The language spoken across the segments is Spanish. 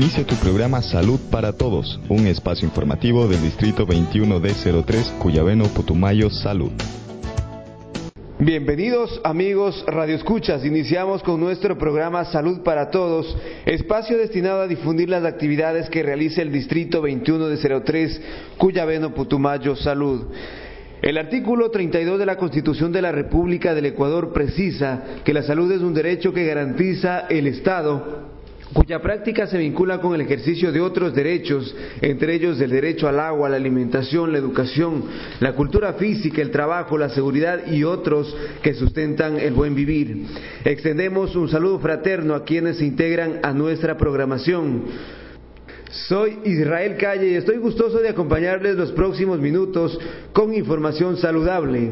Inicia tu programa Salud para Todos, un espacio informativo del Distrito 21D03, Cuyabeno, Putumayo, Salud. Bienvenidos amigos Radio Escuchas. Iniciamos con nuestro programa Salud para Todos, espacio destinado a difundir las actividades que realiza el Distrito 21 de 03, Cuyabeno, Putumayo, Salud. El artículo 32 de la Constitución de la República del Ecuador precisa que la salud es un derecho que garantiza el Estado cuya práctica se vincula con el ejercicio de otros derechos, entre ellos el derecho al agua, la alimentación, la educación, la cultura física, el trabajo, la seguridad y otros que sustentan el buen vivir. Extendemos un saludo fraterno a quienes se integran a nuestra programación. Soy Israel Calle y estoy gustoso de acompañarles los próximos minutos con información saludable.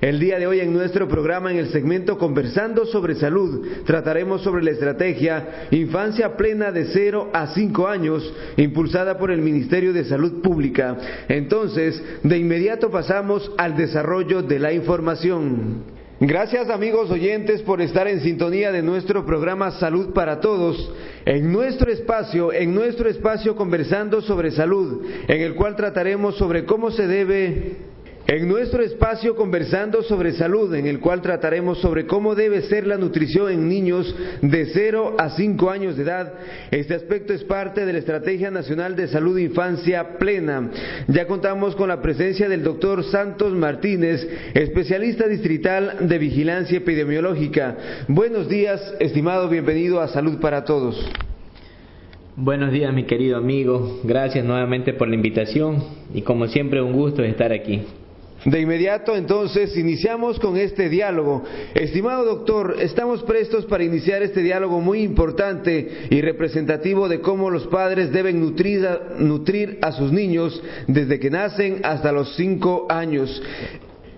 El día de hoy en nuestro programa, en el segmento Conversando sobre Salud, trataremos sobre la estrategia Infancia Plena de 0 a 5 años, impulsada por el Ministerio de Salud Pública. Entonces, de inmediato pasamos al desarrollo de la información. Gracias amigos oyentes por estar en sintonía de nuestro programa Salud para Todos, en nuestro espacio, en nuestro espacio conversando sobre salud, en el cual trataremos sobre cómo se debe en nuestro espacio conversando sobre salud, en el cual trataremos sobre cómo debe ser la nutrición en niños de 0 a 5 años de edad, este aspecto es parte de la Estrategia Nacional de Salud Infancia Plena. Ya contamos con la presencia del doctor Santos Martínez, especialista distrital de vigilancia epidemiológica. Buenos días, estimado, bienvenido a Salud para Todos. Buenos días mi querido amigo, gracias nuevamente por la invitación y como siempre un gusto estar aquí. De inmediato entonces iniciamos con este diálogo. Estimado doctor, estamos prestos para iniciar este diálogo muy importante y representativo de cómo los padres deben nutrir a, sus niños desde que nacen hasta los cinco años.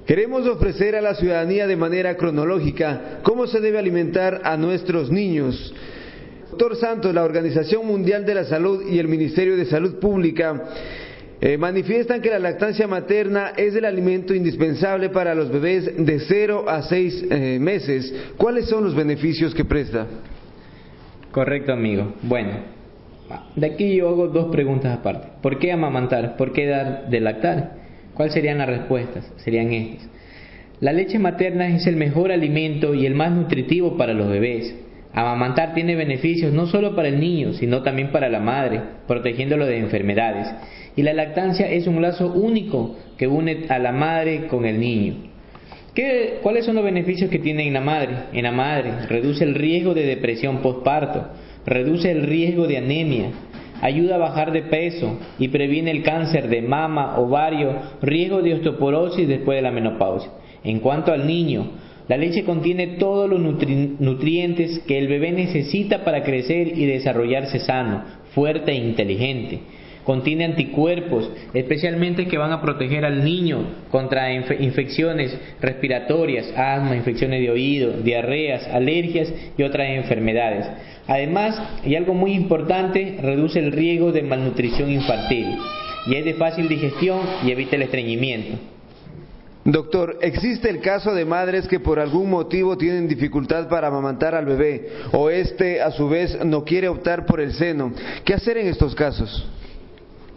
Queremos ofrecer a la ciudadanía de manera cronológica cómo se debe alimentar a nuestros niños. Doctor Santos, la Organización Mundial de la Salud y el Ministerio de Salud Pública eh, manifiestan que la lactancia materna es el alimento indispensable para los bebés de 0 a 6 eh, meses. ¿Cuáles son los beneficios que presta? Correcto, amigo. Bueno, de aquí yo hago dos preguntas aparte. ¿Por qué amamantar? ¿Por qué dar de lactar? ¿Cuáles serían las respuestas? Serían estas. La leche materna es el mejor alimento y el más nutritivo para los bebés. Amamantar tiene beneficios no solo para el niño, sino también para la madre, protegiéndolo de enfermedades. Y la lactancia es un lazo único que une a la madre con el niño. ¿Qué, ¿Cuáles son los beneficios que tiene en la madre? En la madre reduce el riesgo de depresión postparto, reduce el riesgo de anemia, ayuda a bajar de peso y previene el cáncer de mama, ovario, riesgo de osteoporosis después de la menopausia. En cuanto al niño, la leche contiene todos los nutrientes que el bebé necesita para crecer y desarrollarse sano, fuerte e inteligente. Contiene anticuerpos, especialmente que van a proteger al niño contra infecciones respiratorias, asma, infecciones de oído, diarreas, alergias y otras enfermedades. Además, y algo muy importante, reduce el riesgo de malnutrición infantil y es de fácil digestión y evita el estreñimiento. Doctor, ¿existe el caso de madres que por algún motivo tienen dificultad para amamantar al bebé o este a su vez no quiere optar por el seno? ¿Qué hacer en estos casos?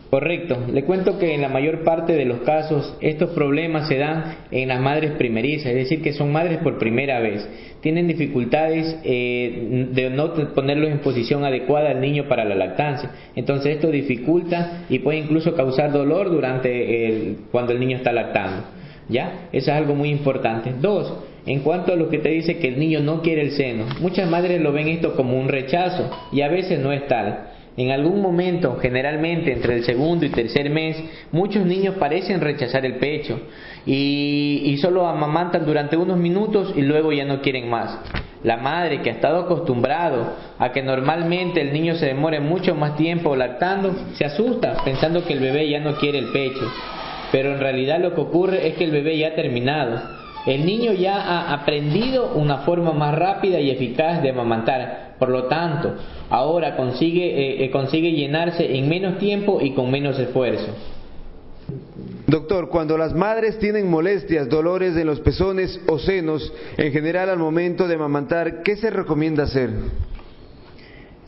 Correcto. Le cuento que en la mayor parte de los casos estos problemas se dan en las madres primerizas, es decir, que son madres por primera vez. Tienen dificultades eh, de no ponerlos en posición adecuada al niño para la lactancia. Entonces esto dificulta y puede incluso causar dolor durante el, cuando el niño está lactando. ¿Ya? Eso es algo muy importante. Dos, en cuanto a lo que te dice que el niño no quiere el seno, muchas madres lo ven esto como un rechazo y a veces no es tal. En algún momento, generalmente entre el segundo y tercer mes, muchos niños parecen rechazar el pecho y, y, solo amamantan durante unos minutos y luego ya no quieren más. La madre que ha estado acostumbrado a que normalmente el niño se demore mucho más tiempo lactando, se asusta pensando que el bebé ya no quiere el pecho pero en realidad lo que ocurre es que el bebé ya ha terminado. El niño ya ha aprendido una forma más rápida y eficaz de amamantar, por lo tanto, ahora consigue, eh, eh, consigue llenarse en menos tiempo y con menos esfuerzo. Doctor, cuando las madres tienen molestias, dolores en los pezones o senos, en general al momento de amamantar, ¿qué se recomienda hacer?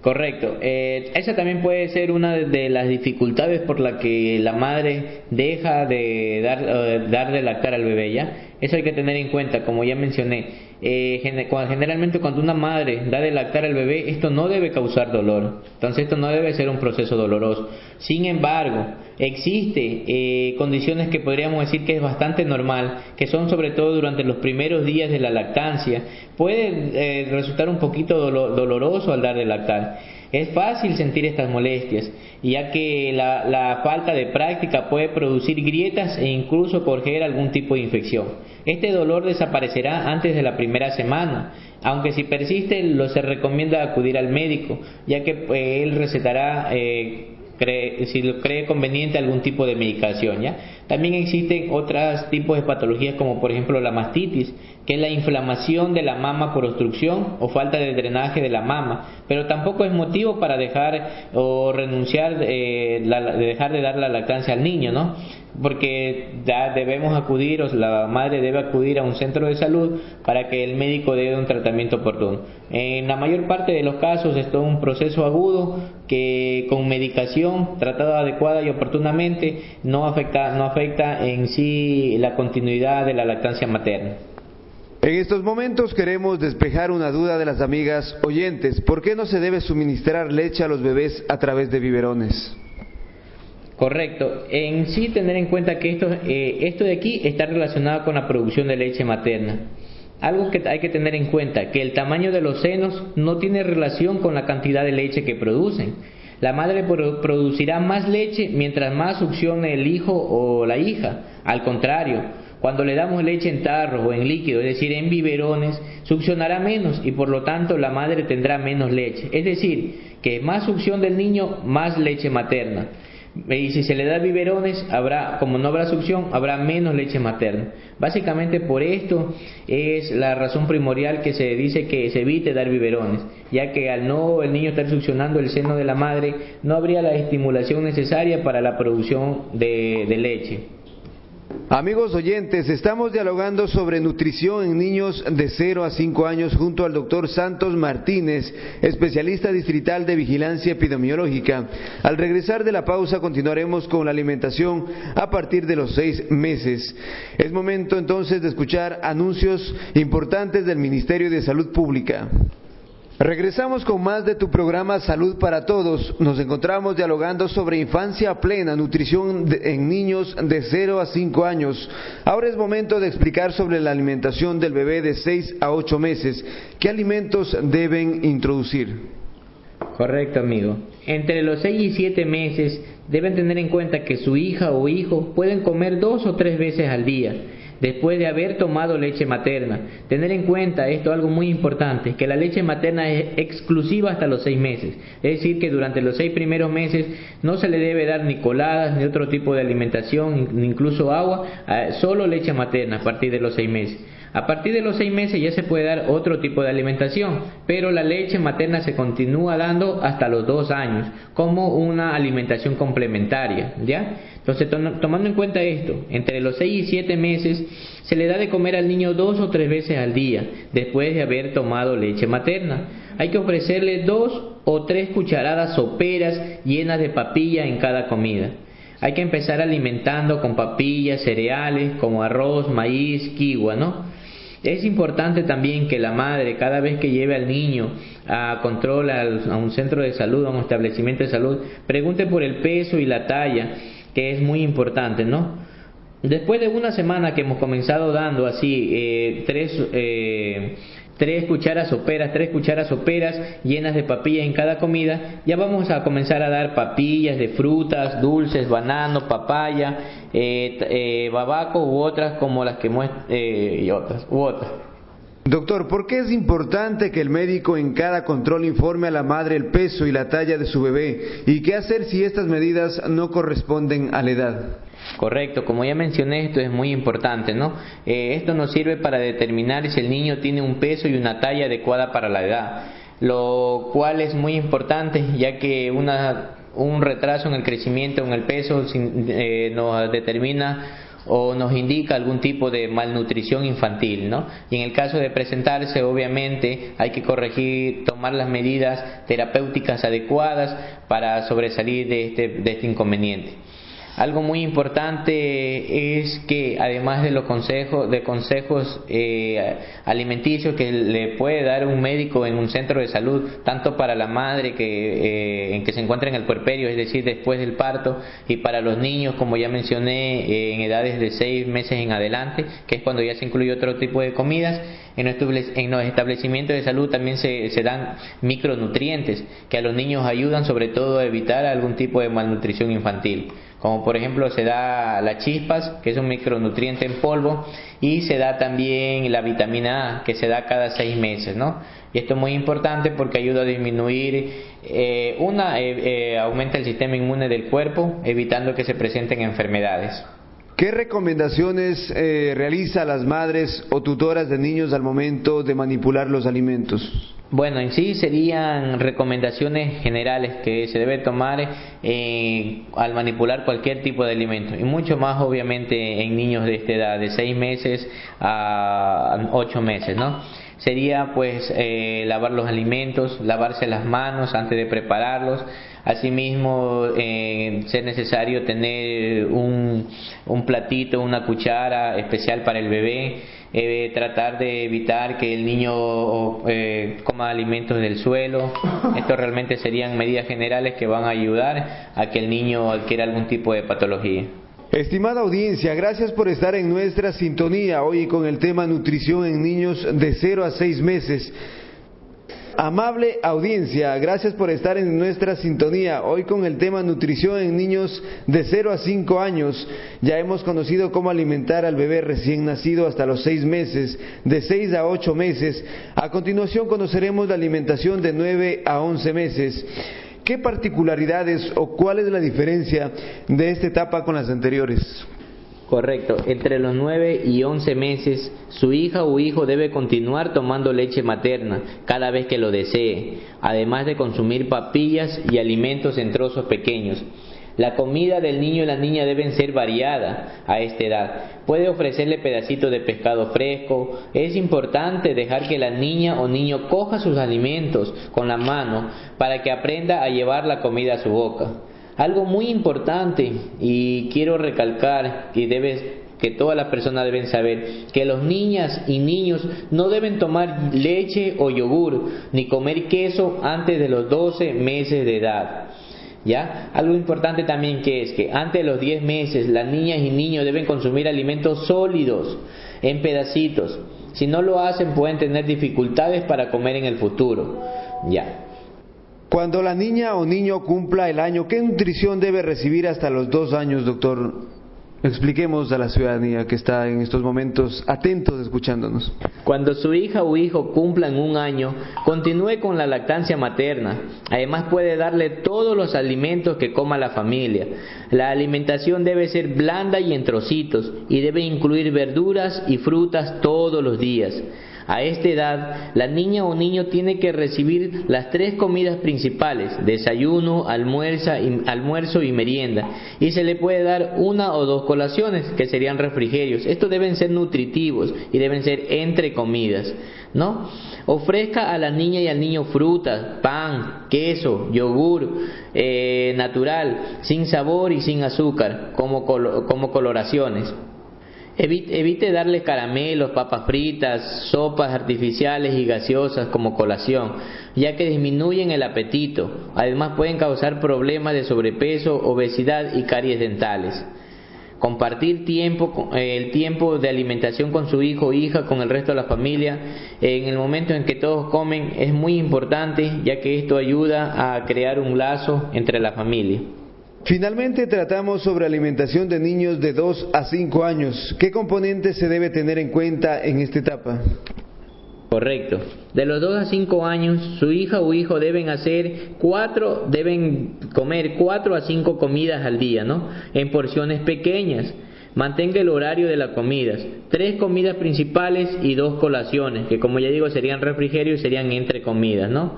Correcto. Eh, esa también puede ser una de las dificultades por la que la madre deja de dar, eh, dar de lactar al bebé, ¿ya? Eso hay que tener en cuenta, como ya mencioné. Eh, generalmente cuando una madre da de lactar al bebé, esto no debe causar dolor. Entonces esto no debe ser un proceso doloroso. Sin embargo, existe eh, condiciones que podríamos decir que es bastante normal, que son sobre todo durante los primeros días de la lactancia. Puede eh, resultar un poquito doloroso al dar de lactar. Es fácil sentir estas molestias, ya que la, falta de práctica puede producir grietas e incluso correr algún tipo de infección. Este dolor desaparecerá antes de la primera semana, aunque si persiste lo se recomienda acudir al médico, ya que pues, él recetará eh, si lo cree conveniente algún tipo de medicación. ¿ya? También existen otros tipos de patologías como por ejemplo la mastitis, que es la inflamación de la mama por obstrucción o falta de drenaje de la mama, pero tampoco es motivo para dejar o renunciar, eh, de dejar de dar la lactancia al niño, ¿no? Porque ya debemos acudir, o la madre debe acudir a un centro de salud para que el médico dé un tratamiento oportuno. En la mayor parte de los casos es todo un proceso agudo que con medicación tratada adecuada y oportunamente no afecta, no afecta en sí la continuidad de la lactancia materna. En estos momentos queremos despejar una duda de las amigas oyentes. ¿Por qué no se debe suministrar leche a los bebés a través de biberones? Correcto. En sí tener en cuenta que esto, eh, esto de aquí está relacionado con la producción de leche materna. Algo que hay que tener en cuenta, que el tamaño de los senos no tiene relación con la cantidad de leche que producen. La madre producirá más leche mientras más succione el hijo o la hija. Al contrario, cuando le damos leche en tarro o en líquido, es decir, en biberones, succionará menos y por lo tanto la madre tendrá menos leche. Es decir, que más succión del niño, más leche materna. Y si se le da biberones, habrá, como no habrá succión, habrá menos leche materna. Básicamente por esto es la razón primordial que se dice que se evite dar biberones, ya que al no el niño estar succionando el seno de la madre, no habría la estimulación necesaria para la producción de leche. Amigos oyentes, estamos dialogando sobre nutrición en niños de 0 a 5 años junto al doctor Santos Martínez, especialista distrital de vigilancia epidemiológica. Al regresar de la pausa continuaremos con la alimentación a partir de los 6 meses. Es momento entonces de escuchar anuncios importantes del Ministerio de Salud Pública. Regresamos con más de tu programa Salud para Todos. Nos encontramos dialogando sobre infancia plena, nutrición en niños de 0 a 5 años. Ahora es momento de explicar sobre la alimentación del bebé de 6 a 8 meses. ¿Qué alimentos deben introducir? Correcto, amigo. Entre los 6 y 7 meses deben tener en cuenta que su hija o hijo pueden comer dos o tres veces al día después de haber tomado leche materna. Tener en cuenta esto algo muy importante, que la leche materna es exclusiva hasta los seis meses. Es decir, que durante los seis primeros meses no se le debe dar ni coladas, ni otro tipo de alimentación, ni incluso agua, solo leche materna a partir de los seis meses. A partir de los seis meses ya se puede dar otro tipo de alimentación, pero la leche materna se continúa dando hasta los dos años como una alimentación complementaria, ¿ya? Entonces, tomando en cuenta esto, entre los seis y siete meses se le da de comer al niño dos o tres veces al día después de haber tomado leche materna. Hay que ofrecerle dos o tres cucharadas soperas llenas de papilla en cada comida. Hay que empezar alimentando con papillas, cereales como arroz, maíz, kiwa, ¿no? Es importante también que la madre, cada vez que lleve al niño a control a un centro de salud, a un establecimiento de salud, pregunte por el peso y la talla, que es muy importante, ¿no? Después de una semana que hemos comenzado dando así eh, tres eh, tres cucharas soperas, tres cucharas soperas llenas de papillas en cada comida, ya vamos a comenzar a dar papillas de frutas, dulces, banano, papaya, eh, eh, babaco u otras como las que muestran eh, y otras u otras. Doctor, ¿por qué es importante que el médico en cada control informe a la madre el peso y la talla de su bebé? ¿Y qué hacer si estas medidas no corresponden a la edad? Correcto, como ya mencioné, esto es muy importante, ¿no? Eh, esto nos sirve para determinar si el niño tiene un peso y una talla adecuada para la edad, lo cual es muy importante ya que una, un retraso en el crecimiento, en el peso, eh, nos determina o nos indica algún tipo de malnutrición infantil, ¿no? Y en el caso de presentarse, obviamente, hay que corregir, tomar las medidas terapéuticas adecuadas para sobresalir de este, de este inconveniente. Algo muy importante es que además de los consejos, de consejos eh, alimenticios que le puede dar un médico en un centro de salud, tanto para la madre que, eh, en que se encuentra en el puerperio, es decir, después del parto, y para los niños, como ya mencioné, eh, en edades de seis meses en adelante, que es cuando ya se incluye otro tipo de comidas, en los establecimientos de salud también se, se dan micronutrientes que a los niños ayudan sobre todo a evitar algún tipo de malnutrición infantil como por ejemplo se da la chispas, que es un micronutriente en polvo, y se da también la vitamina A, que se da cada seis meses, ¿no? Y esto es muy importante porque ayuda a disminuir, eh, una, eh, eh, aumenta el sistema inmune del cuerpo, evitando que se presenten enfermedades. ¿Qué recomendaciones realiza las madres o tutoras de niños al momento de manipular los alimentos? Bueno, en sí serían recomendaciones generales que se debe tomar eh, al manipular cualquier tipo de alimento y mucho más obviamente en niños de esta edad, de 6 meses a 8 meses, ¿no? Sería pues eh, lavar los alimentos, lavarse las manos antes de prepararlos, asimismo eh, ser necesario tener un, un platito, una cuchara especial para el bebé, eh, tratar de evitar que el niño eh, coma alimentos del suelo. Esto realmente serían medidas generales que van a ayudar a que el niño adquiera algún tipo de patología. Estimada audiencia, gracias por estar en nuestra sintonía hoy con el tema nutrición en niños de 0 a 6 meses. Amable audiencia, gracias por estar en nuestra sintonía. Hoy con el tema nutrición en niños de 0 a 5 años. Ya hemos conocido cómo alimentar al bebé recién nacido hasta los 6 meses, de 6 a 8 meses. A continuación conoceremos la alimentación de 9 a 11 meses. ¿Qué particularidades o cuál es la diferencia de esta etapa con las anteriores? Correcto. Entre los 9 y 11 meses, su hija o hijo debe continuar tomando leche materna cada vez que lo desee, además de consumir papillas y alimentos en trozos pequeños. La comida del niño y la niña deben ser variada a esta edad. Puede ofrecerle pedacitos de pescado fresco. Es importante dejar que la niña o niño coja sus alimentos con la mano para que aprenda a llevar la comida a su boca. Algo muy importante y quiero recalcar que debes que todas las personas deben saber que los niñas y niños no deben tomar leche o yogur ni comer queso antes de los 12 meses de edad. ¿Ya? Algo importante también que es que antes de los 10 meses las niñas y niños deben consumir alimentos sólidos en pedacitos. Si no lo hacen pueden tener dificultades para comer en el futuro. ¿Ya? Cuando la niña o niño cumpla el año, ¿qué nutrición debe recibir hasta los dos años, doctor? Expliquemos a la ciudadanía que está en estos momentos atentos escuchándonos. Cuando su hija o hijo cumplan un año, continúe con la lactancia materna. Además puede darle todos los alimentos que coma la familia. La alimentación debe ser blanda y en trocitos y debe incluir verduras y frutas todos los días. A esta edad, la niña o niño tiene que recibir las tres comidas principales, desayuno, almuerzo y merienda, y se le puede dar una o dos colaciones, que serían refrigerios. Estos deben ser nutritivos y deben ser entre comidas, ¿no? Ofrezca a la niña y al niño frutas, pan, queso, yogur eh, natural, sin sabor y sin azúcar, como, como coloraciones. Evite, darle caramelos, papas fritas, sopas artificiales y gaseosas como colación, ya que disminuyen el apetito. Además pueden causar problemas de sobrepeso, obesidad y caries dentales. Compartir eh, el tiempo de alimentación con su hijo o hija, con el resto de la familia, en el momento en que todos comen, es muy importante, ya que esto ayuda a crear un lazo entre la familia. Finalmente tratamos sobre alimentación de niños de 2 a 5 años. ¿Qué componentes se debe tener en cuenta en esta etapa? Correcto. De los 2 a 5 años, su hija o hijo deben hacer cuatro, deben comer 4 a 5 comidas al día, ¿no? En porciones pequeñas. Mantenga el horario de las comidas. Tres comidas principales y dos colaciones, que como ya digo serían refrigerio y serían entre comidas, ¿no?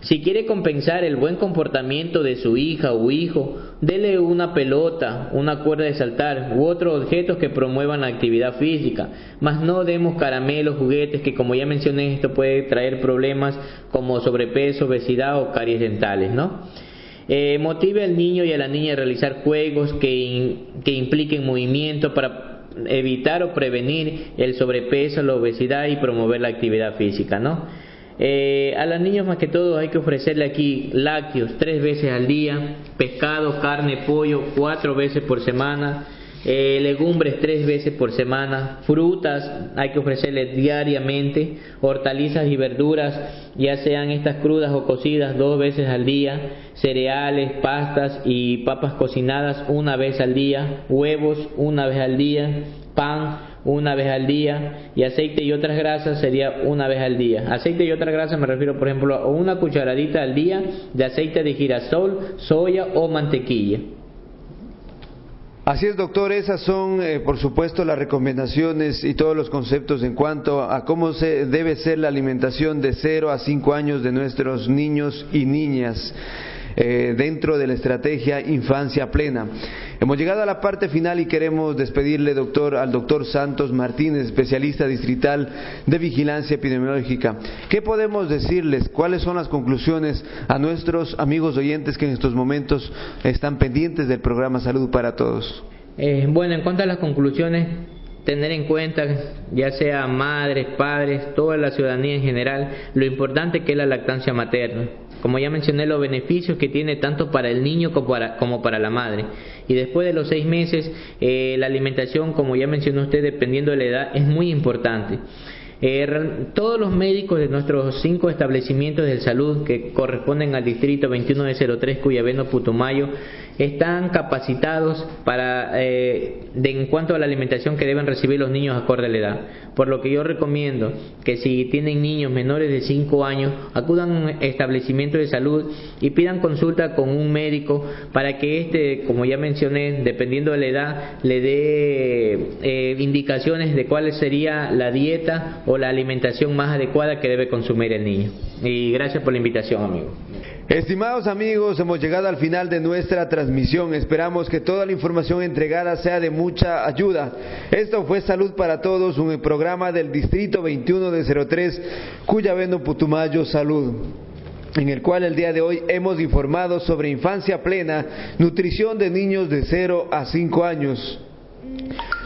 Si quiere compensar el buen comportamiento de su hija o hijo, dele una pelota, una cuerda de saltar u otros objetos que promuevan la actividad física, mas no demos caramelos, juguetes que como ya mencioné esto puede traer problemas como sobrepeso, obesidad o caries dentales, ¿no? Eh, motive al niño y a la niña a realizar juegos que, que impliquen movimiento para evitar o prevenir el sobrepeso, la obesidad y promover la actividad física, ¿no? Eh, a los niños más que todo hay que ofrecerle aquí lácteos tres veces al día, pescado, carne, pollo cuatro veces por semana, eh, legumbres tres veces por semana, frutas hay que ofrecerles diariamente, hortalizas y verduras, ya sean estas crudas o cocidas dos veces al día, cereales, pastas y papas cocinadas una vez al día, huevos una vez al día, pan una vez al día y aceite y otras grasas sería una vez al día. Aceite y otras grasas me refiero, por ejemplo, a una cucharadita al día de aceite de girasol, soya o mantequilla. Así es, doctor, esas son, eh, por supuesto, las recomendaciones y todos los conceptos en cuanto a cómo se debe ser la alimentación de 0 a 5 años de nuestros niños y niñas. Eh, dentro de la estrategia Infancia Plena. Hemos llegado a la parte final y queremos despedirle doctor, al doctor Santos Martínez, especialista distrital de vigilancia epidemiológica. ¿Qué podemos decirles? ¿Cuáles son las conclusiones a nuestros amigos oyentes que en estos momentos están pendientes del programa Salud para Todos? Eh, bueno, en cuanto a las conclusiones, tener en cuenta, ya sea madres, padres, toda la ciudadanía en general, lo importante que es la lactancia materna como ya mencioné, los beneficios que tiene tanto para el niño como para, como para la madre. Y después de los seis meses, eh, la alimentación, como ya mencionó usted, dependiendo de la edad, es muy importante. Eh, todos los médicos de nuestros cinco establecimientos de salud que corresponden al distrito 21 de 03 Cuyabeno Putumayo están capacitados para eh, de, en cuanto a la alimentación que deben recibir los niños acorde a la edad. Por lo que yo recomiendo que si tienen niños menores de 5 años, acudan a un establecimiento de salud y pidan consulta con un médico para que este, como ya mencioné, dependiendo de la edad, le dé eh, indicaciones de cuál sería la dieta o la alimentación más adecuada que debe consumir el niño. Y gracias por la invitación, amigo. Estimados amigos, hemos llegado al final de nuestra transmisión. Esperamos que toda la información entregada sea de mucha ayuda. Esto fue Salud para Todos, un programa del Distrito 21 de 03, cuya vendo Putumayo Salud en el cual el día de hoy hemos informado sobre infancia plena, nutrición de niños de 0 a 5 años.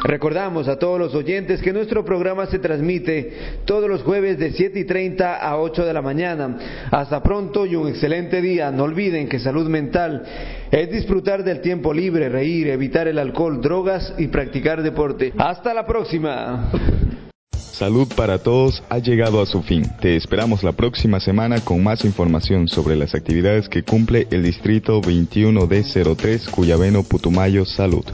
Recordamos a todos los oyentes que nuestro programa se transmite todos los jueves de 7 y 30 a 8 de la mañana. Hasta pronto y un excelente día. No olviden que salud mental es disfrutar del tiempo libre, reír, evitar el alcohol, drogas y practicar deporte. Hasta la próxima. Salud para Todos ha llegado a su fin. Te esperamos la próxima semana con más información sobre las actividades que cumple el Distrito 21D03 Cuyabeno Putumayo Salud.